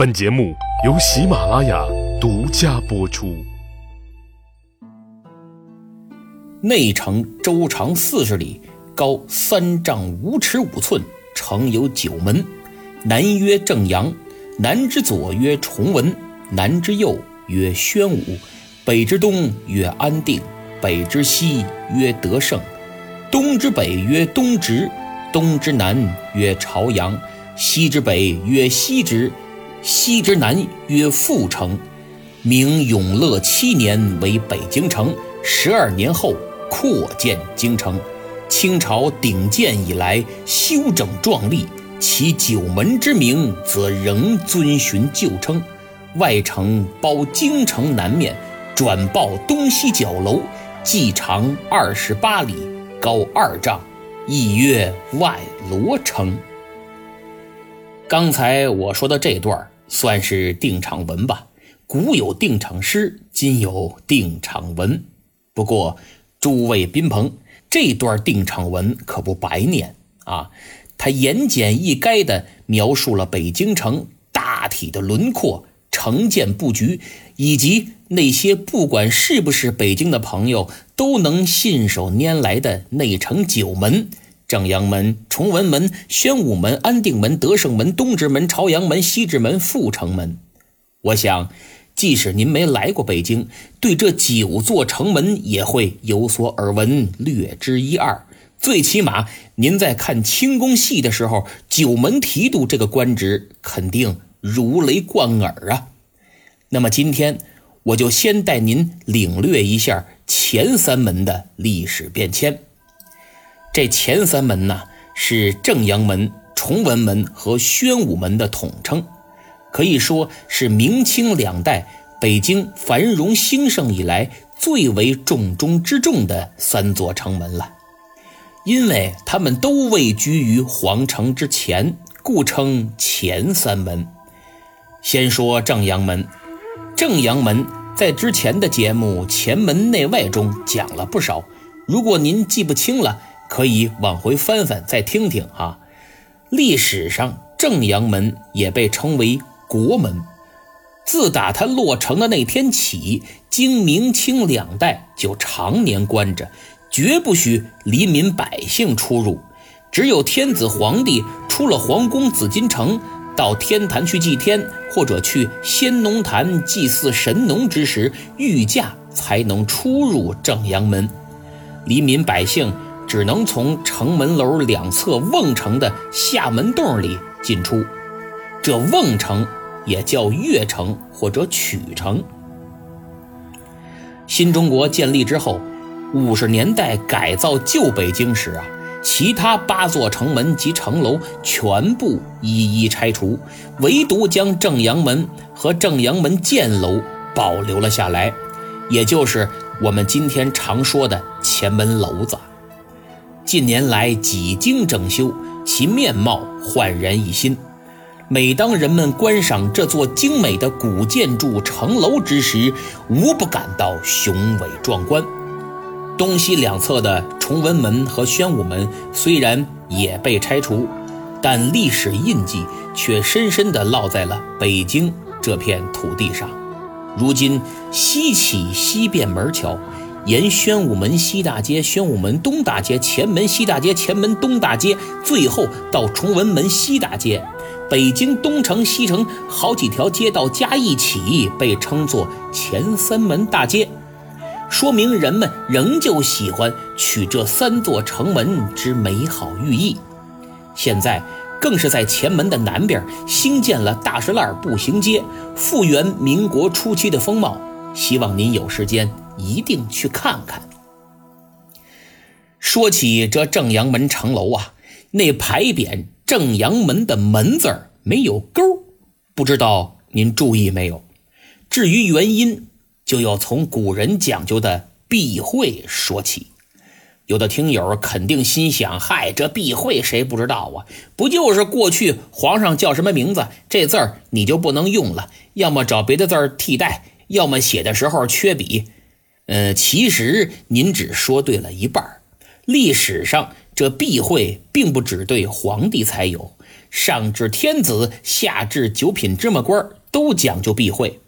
本节目由喜马拉雅独家播出。内城周长四十里，高三丈五尺五寸，城有九门。南曰正阳，南之左曰崇文，南之右曰宣武，北之东曰安定，北之西曰德胜，东之北曰东直，东之南曰朝阳，西之北曰西直。西之南曰阜城，明永乐七年为北京城，十二年后扩建京城。清朝鼎建以来，修整壮丽，其九门之名则仍遵循旧称。外城包京城南面，转抱东西角楼，计长二十八里，高二丈，亦曰外罗城。刚才我说的这段算是定场文吧，古有定场诗，今有定场文。不过，诸位宾朋，这段定场文可不白念啊！它言简意赅地描述了北京城大体的轮廓、城建布局，以及那些不管是不是北京的朋友都能信手拈来的内城九门。正阳门、崇文门、宣武门、安定门、德胜门、东直门、朝阳门、西直门、阜城门。我想，即使您没来过北京，对这九座城门也会有所耳闻，略知一二。最起码，您在看清宫戏的时候，九门提督这个官职肯定如雷贯耳啊。那么，今天我就先带您领略一下前三门的历史变迁。这前三门呢，是正阳门、崇文门和宣武门的统称，可以说是明清两代北京繁荣兴盛以来最为重中之重的三座城门了。因为他们都位居于皇城之前，故称前三门。先说正阳门，正阳门在之前的节目《前门内外》中讲了不少，如果您记不清了。可以往回翻翻，再听听哈。历史上，正阳门也被称为国门。自打它落成的那天起，经明清两代就常年关着，绝不许黎民百姓出入。只有天子皇帝出了皇宫紫禁城，到天坛去祭天，或者去仙农坛祭祀神农之时，御驾才能出入正阳门。黎民百姓。只能从城门楼两侧瓮城的下门洞里进出，这瓮城也叫越城或者曲城。新中国建立之后，五十年代改造旧北京时啊，其他八座城门及城楼全部一一拆除，唯独将正阳门和正阳门箭楼保留了下来，也就是我们今天常说的前门楼子。近年来几经整修，其面貌焕然一新。每当人们观赏这座精美的古建筑城楼之时，无不感到雄伟壮观。东西两侧的崇文门和宣武门虽然也被拆除，但历史印记却深深地烙在了北京这片土地上。如今西起西便门桥。沿宣武门西大街、宣武门东大街、前门西大街、前门东大街，最后到崇文门西大街，北京东城、西城好几条街道加一起，被称作前三门大街，说明人们仍旧喜欢取这三座城门之美好寓意。现在更是在前门的南边兴建了大石栏步行街，复原民国初期的风貌。希望您有时间。一定去看看。说起这正阳门城楼啊，那牌匾“正阳门”的“门”字儿没有勾，不知道您注意没有？至于原因，就要从古人讲究的避讳说起。有的听友肯定心想：“嗨，这避讳谁不知道啊？不就是过去皇上叫什么名字，这字儿你就不能用了，要么找别的字儿替代，要么写的时候缺笔。”呃，其实您只说对了一半历史上这避讳并不只对皇帝才有，上至天子，下至九品芝麻官，都讲究避讳。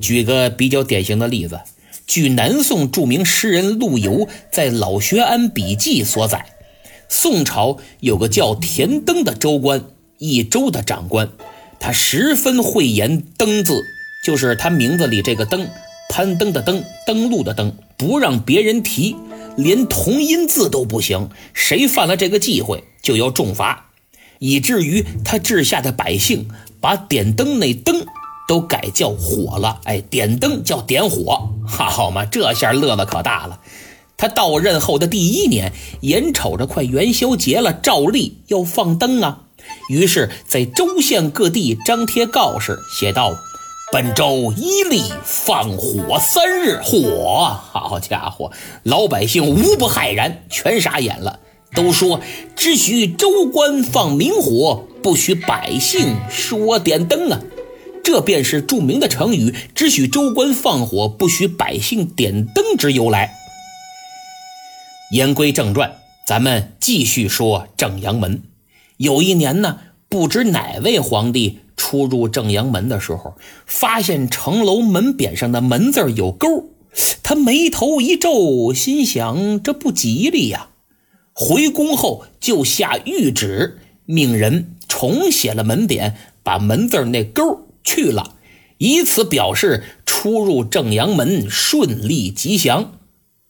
举个比较典型的例子，据南宋著名诗人陆游在《老学庵笔记》所载，宋朝有个叫田登的州官，一州的长官，他十分讳言“登”字，就是他名字里这个“登”，攀登的“登”，登陆的“登”，不让别人提，连同音字都不行，谁犯了这个忌讳就要重罚，以至于他治下的百姓把点灯那“灯”。都改叫火了，哎，点灯叫点火，好嘛，这下乐的可大了。他到任后的第一年，眼瞅着快元宵节了，照例要放灯啊。于是，在州县各地张贴告示，写道：“本州一例放火三日。”火，好家伙，老百姓无不骇然，全傻眼了，都说只许州官放明火，不许百姓说点灯啊。这便是著名的成语“只许州官放火，不许百姓点灯”之由来。言归正传，咱们继续说正阳门。有一年呢，不知哪位皇帝出入正阳门的时候，发现城楼门匾上的门字有勾，他眉头一皱，心想这不吉利呀。回宫后就下谕旨，命人重写了门匾，把门字那勾。去了，以此表示出入正阳门顺利吉祥。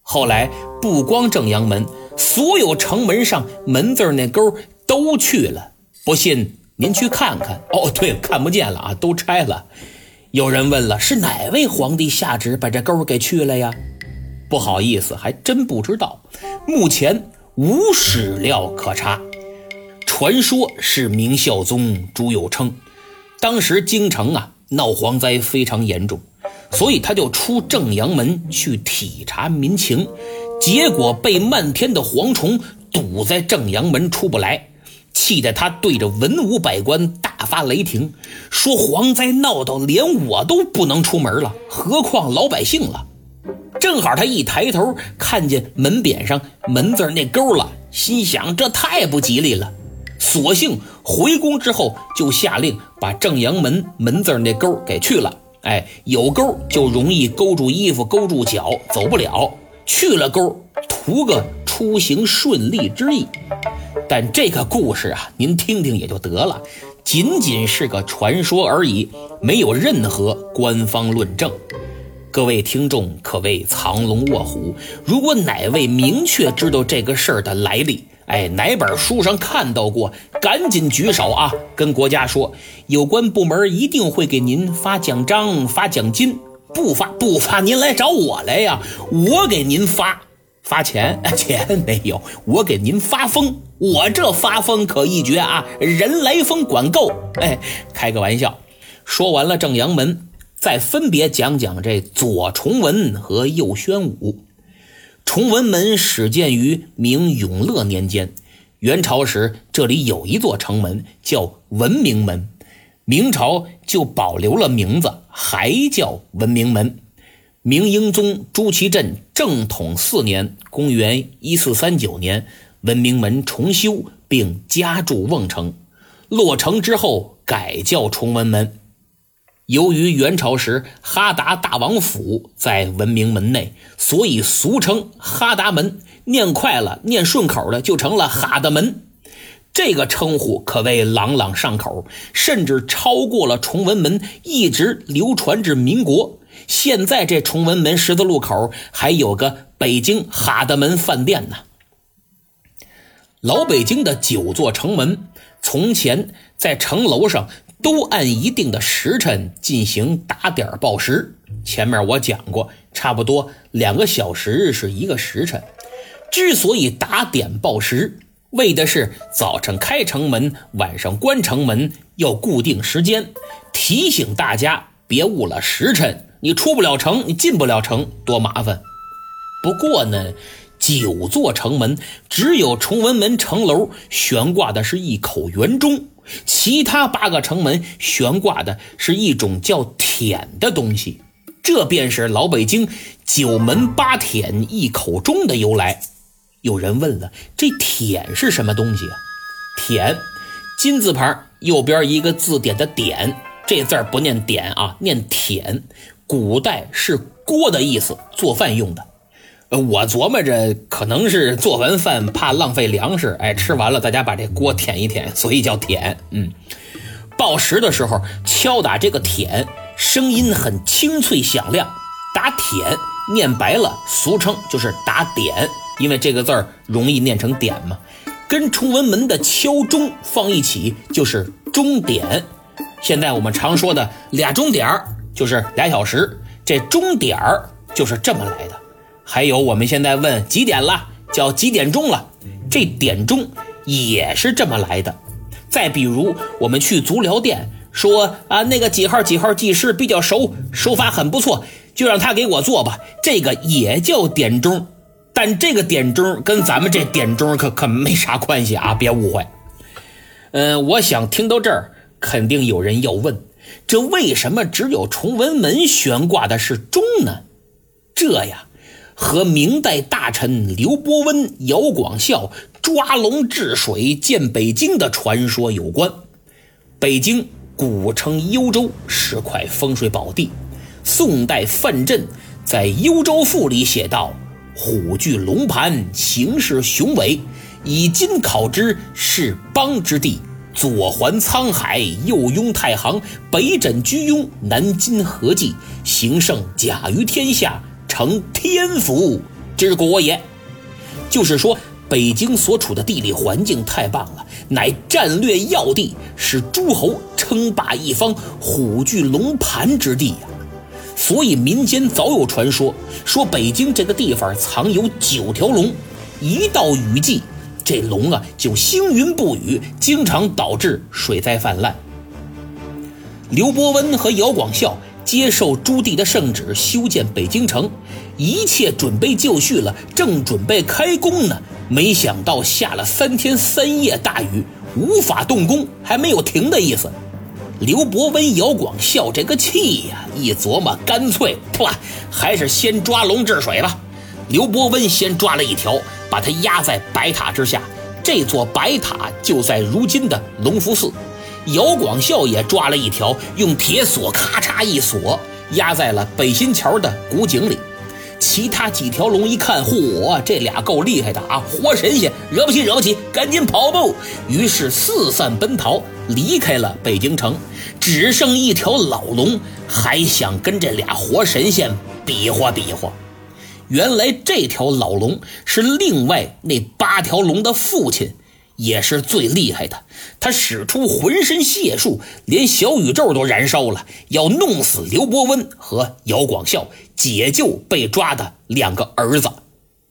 后来不光正阳门，所有城门上门字那勾都去了。不信您去看看。哦，对，看不见了啊，都拆了。有人问了，是哪位皇帝下旨把这沟给去了呀？不好意思，还真不知道。目前无史料可查。传说是明孝宗朱佑樘。当时京城啊闹蝗灾非常严重，所以他就出正阳门去体察民情，结果被漫天的蝗虫堵在正阳门出不来，气得他对着文武百官大发雷霆，说蝗灾闹到连我都不能出门了，何况老百姓了。正好他一抬头看见门匾上门字那勾了，心想这太不吉利了。索性回宫之后，就下令把正阳门门字那勾给去了。哎，有勾就容易勾住衣服、勾住脚，走不了；去了勾，图个出行顺利之意。但这个故事啊，您听听也就得了，仅仅是个传说而已，没有任何官方论证。各位听众可谓藏龙卧虎，如果哪位明确知道这个事儿的来历，哎，哪本书上看到过？赶紧举手啊！跟国家说，有关部门一定会给您发奖章、发奖金。不发不发，您来找我来呀！我给您发发钱，钱没有，我给您发疯。我这发疯可一绝啊！人来疯管够。哎，开个玩笑。说完了正阳门，再分别讲讲这左崇文和右宣武。崇文门始建于明永乐年间，元朝时这里有一座城门叫文明门，明朝就保留了名字，还叫文明门。明英宗朱祁镇正统四年（公元1439年），文明门重修并加筑瓮城，落成之后改叫崇文门。由于元朝时哈达大王府在文明门内，所以俗称哈达门。念快了，念顺口的就成了哈达门。这个称呼可谓朗朗上口，甚至超过了崇文门，一直流传至民国。现在这崇文门十字路口还有个北京哈德门饭店呢。老北京的九座城门，从前在城楼上。都按一定的时辰进行打点报时。前面我讲过，差不多两个小时是一个时辰。之所以打点报时，为的是早晨开城门，晚上关城门，要固定时间，提醒大家别误了时辰。你出不了城，你进不了城，多麻烦。不过呢，九座城门只有崇文门城楼悬挂的是一口圆钟。其他八个城门悬挂的是一种叫舔的东西，这便是老北京九门八舔一口钟的由来。有人问了，这舔是什么东西啊？舔，金字旁右边一个字典的点，这字儿不念点啊，念舔。古代是锅的意思，做饭用的。呃，我琢磨着可能是做完饭怕浪费粮食，哎，吃完了大家把这锅舔一舔，所以叫舔。嗯，报时的时候敲打这个舔，声音很清脆响亮。打舔念白了，俗称就是打点，因为这个字儿容易念成点嘛。跟崇文门的敲钟放一起就是钟点。现在我们常说的俩钟点儿就是俩小时，这钟点儿就是这么来的。还有我们现在问几点了，叫几点钟了，这点钟也是这么来的。再比如我们去足疗店说啊，那个几号几号技师比较熟，手法很不错，就让他给我做吧。这个也叫点钟，但这个点钟跟咱们这点钟可可没啥关系啊，别误会。嗯，我想听到这儿，肯定有人要问，这为什么只有崇文门悬挂的是钟呢？这呀。和明代大臣刘伯温、姚广孝抓龙治水建北京的传说有关。北京古称幽州，是块风水宝地。宋代范镇在《幽州赋》里写道：“虎踞龙盘，形势雄伟，以今考之，是邦之地。左环沧海，右拥太行，北枕居庸，南襟河济，形胜甲于天下。”成天府之国也，就是说，北京所处的地理环境太棒了，乃战略要地，是诸侯称霸一方、虎踞龙盘之地呀。所以民间早有传说，说北京这个地方藏有九条龙，一到雨季，这龙啊就星云不雨，经常导致水灾泛滥。刘伯温和姚广孝。接受朱棣的圣旨，修建北京城，一切准备就绪了，正准备开工呢，没想到下了三天三夜大雨，无法动工，还没有停的意思。刘伯温、姚广孝这个气呀，一琢磨，干脆，噗，还是先抓龙治水吧。刘伯温先抓了一条，把它压在白塔之下，这座白塔就在如今的隆福寺。姚广孝也抓了一条，用铁锁咔嚓一锁，压在了北新桥的古井里。其他几条龙一看，嚯，这俩够厉害的啊，活神仙，惹不起，惹不起，赶紧跑吧。于是四散奔逃，离开了北京城。只剩一条老龙，还想跟这俩活神仙比划比划。原来这条老龙是另外那八条龙的父亲。也是最厉害的，他使出浑身解数，连小宇宙都燃烧了，要弄死刘伯温和姚广孝，解救被抓的两个儿子。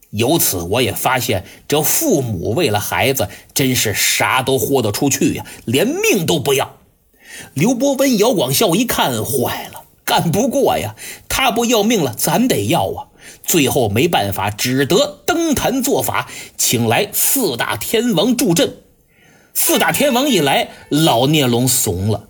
由此，我也发现这父母为了孩子，真是啥都豁得出去呀，连命都不要。刘伯温、姚广孝一看，坏了，干不过呀，他不要命了，咱得要啊。最后没办法，只得登坛做法，请来四大天王助阵。四大天王一来，老聂龙怂了。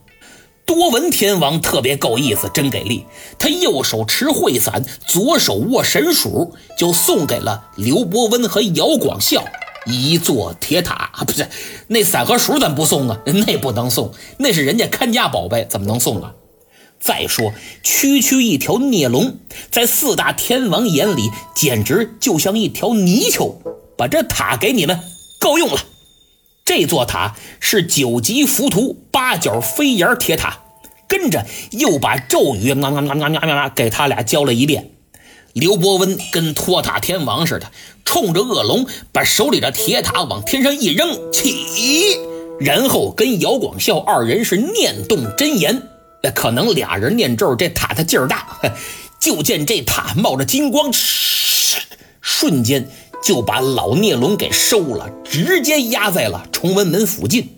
多闻天王特别够意思，真给力。他右手持会伞，左手握神鼠，就送给了刘伯温和姚广孝一座铁塔啊！不是，那伞和鼠怎么不送啊？那不能送，那是人家看家宝贝，怎么能送啊？再说，区区一条孽龙，在四大天王眼里，简直就像一条泥鳅。把这塔给你们，够用了。这座塔是九级浮屠八角飞檐铁塔，跟着又把咒语啊啊啊啊啊给他俩教了一遍。刘伯温跟托塔天王似的，冲着恶龙把手里的铁塔往天上一扔，起，然后跟姚广孝二人是念动真言。可能俩人念咒，这塔它劲儿大，就见这塔冒着金光，瞬间就把老孽龙给收了，直接压在了崇文门附近。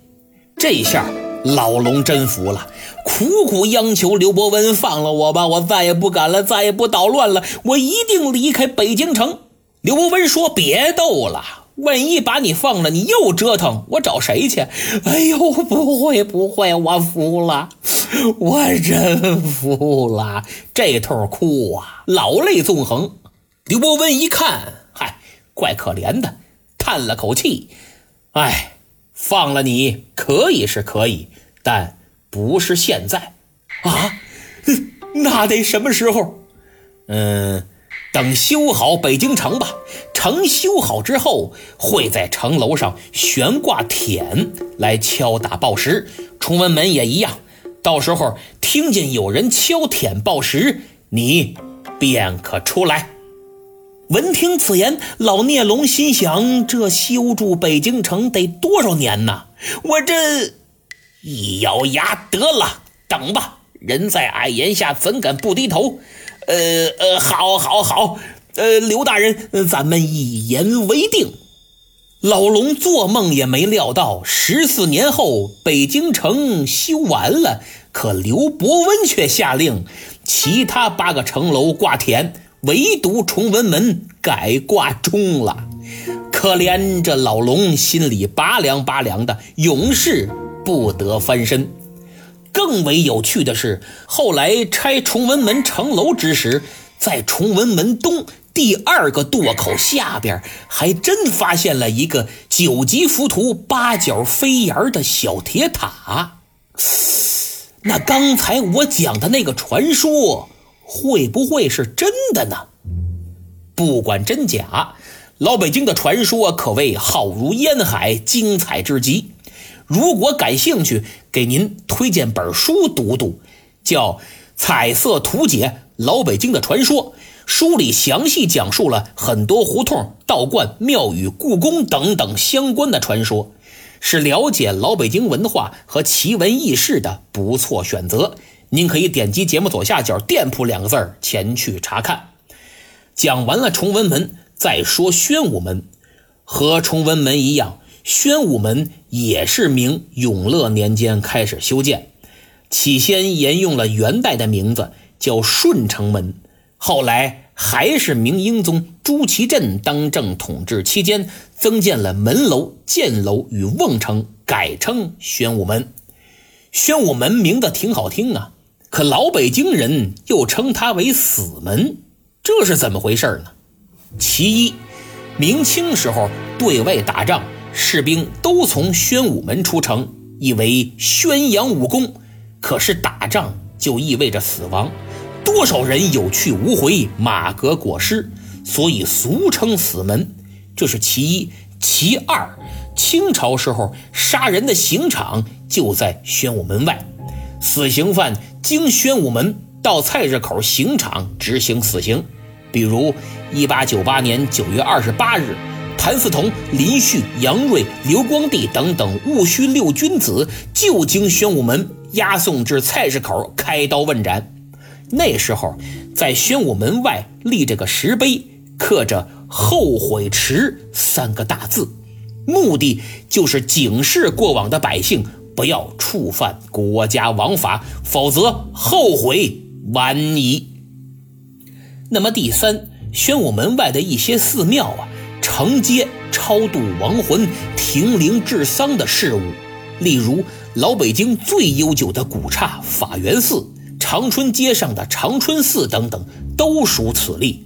这下老龙真服了，苦苦央求刘伯温放了我吧，我再也不敢了，再也不捣乱了，我一定离开北京城。刘伯温说：“别逗了。”万一把你放了，你又折腾，我找谁去？哎呦，不会不会，我服了，我真服了，这头哭啊，老泪纵横。刘伯温一看，嗨，怪可怜的，叹了口气，哎，放了你可以是可以，但不是现在啊，那得什么时候？嗯，等修好北京城吧。城修好之后，会在城楼上悬挂匾来敲打报时。崇文门也一样，到时候听见有人敲舔报时，你便可出来。闻听此言，老聂龙心想：这修筑北京城得多少年呢？我这一咬牙，得了，等吧。人在矮檐下，怎敢不低头？呃呃，好，好，好。呃，刘大人，咱们一言为定。老龙做梦也没料到，十四年后北京城修完了，可刘伯温却下令，其他八个城楼挂田，唯独崇文门改挂钟了。可怜这老龙心里拔凉拔凉的，永世不得翻身。更为有趣的是，后来拆崇文门城楼之时，在崇文门东。第二个垛口下边还真发现了一个九级浮屠、八角飞檐的小铁塔。那刚才我讲的那个传说，会不会是真的呢？不管真假，老北京的传说可谓浩如烟海，精彩至极。如果感兴趣，给您推荐本书读读，叫《彩色图解老北京的传说》。书里详细讲述了很多胡同、道观、庙宇、故宫等等相关的传说，是了解老北京文化和奇闻异事的不错选择。您可以点击节目左下角“店铺”两个字前去查看。讲完了崇文门，再说宣武门。和崇文门一样，宣武门也是明永乐年间开始修建，起先沿用了元代的名字，叫顺城门。后来还是明英宗朱祁镇当政统治期间，增建了门楼、箭楼与瓮城，改称宣武门。宣武门名字挺好听啊，可老北京人又称它为死门，这是怎么回事呢？其一，明清时候对外打仗，士兵都从宣武门出城，意为宣扬武功。可是打仗就意味着死亡。多少人有去无回，马革裹尸，所以俗称死门，这是其一。其二，清朝时候杀人的刑场就在宣武门外，死刑犯经宣武门到菜市口刑场执行死刑。比如1898年9月28日，谭嗣同、林旭、杨锐、刘光第等等戊戌六君子就经宣武门押送至菜市口开刀问斩。那时候，在宣武门外立着个石碑，刻着“后悔迟”三个大字，目的就是警示过往的百姓不要触犯国家王法，否则后悔晚矣。那么第三，宣武门外的一些寺庙啊，承接超度亡魂、停灵治丧的事务，例如老北京最悠久的古刹法源寺。长春街上的长春寺等等，都属此例。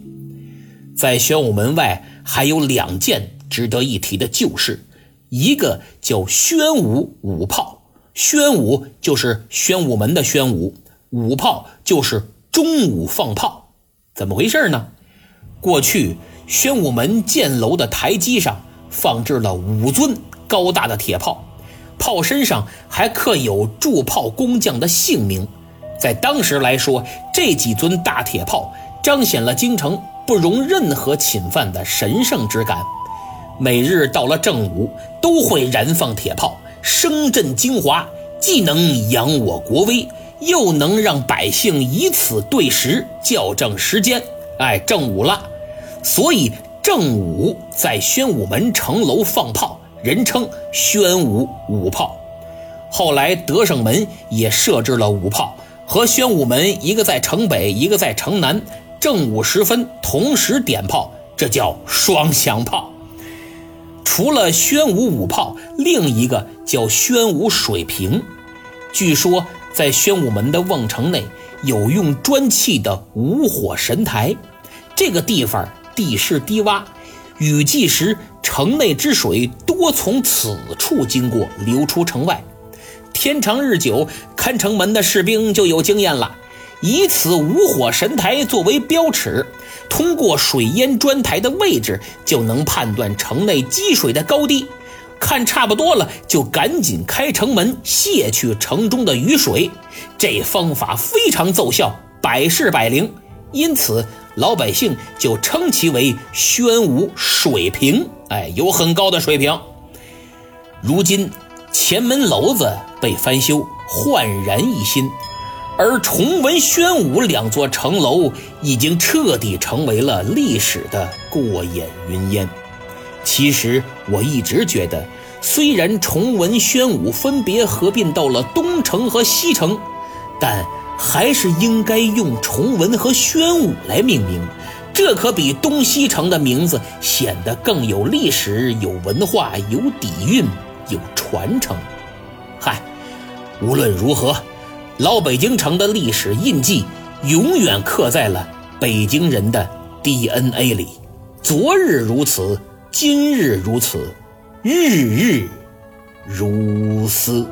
在宣武门外还有两件值得一提的旧事，一个叫宣武五炮，宣武就是宣武门的宣武，五炮就是中午放炮。怎么回事呢？过去宣武门箭楼的台基上放置了五尊高大的铁炮，炮身上还刻有铸炮工匠的姓名。在当时来说，这几尊大铁炮彰显了京城不容任何侵犯的神圣之感。每日到了正午，都会燃放铁炮，声震京华，既能扬我国威，又能让百姓以此对时，校正时间。哎，正午了，所以正午在宣武门城楼放炮，人称宣武五炮。后来德胜门也设置了五炮。和宣武门一个在城北，一个在城南，正午时分同时点炮，这叫双响炮。除了宣武五炮，另一个叫宣武水平。据说在宣武门的瓮城内有用砖砌的五火神台，这个地方地势低洼，雨季时城内之水多从此处经过，流出城外。天长日久，看城门的士兵就有经验了，以此五火神台作为标尺，通过水淹砖台的位置，就能判断城内积水的高低。看差不多了，就赶紧开城门，泄去城中的雨水。这方法非常奏效，百试百灵，因此老百姓就称其为宣武水平。哎，有很高的水平。如今前门楼子被翻修，焕然一新，而崇文、宣武两座城楼已经彻底成为了历史的过眼云烟。其实我一直觉得，虽然崇文、宣武分别合并到了东城和西城，但还是应该用崇文和宣武来命名，这可比东西城的名字显得更有历史、有文化、有底蕴、有传承。嗨，无论如何，老北京城的历史印记永远刻在了北京人的 DNA 里。昨日如此。今日如此，日日如斯。